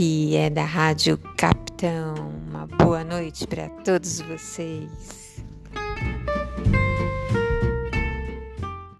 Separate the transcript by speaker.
Speaker 1: aqui é da Rádio Capitão. Uma boa noite para todos vocês.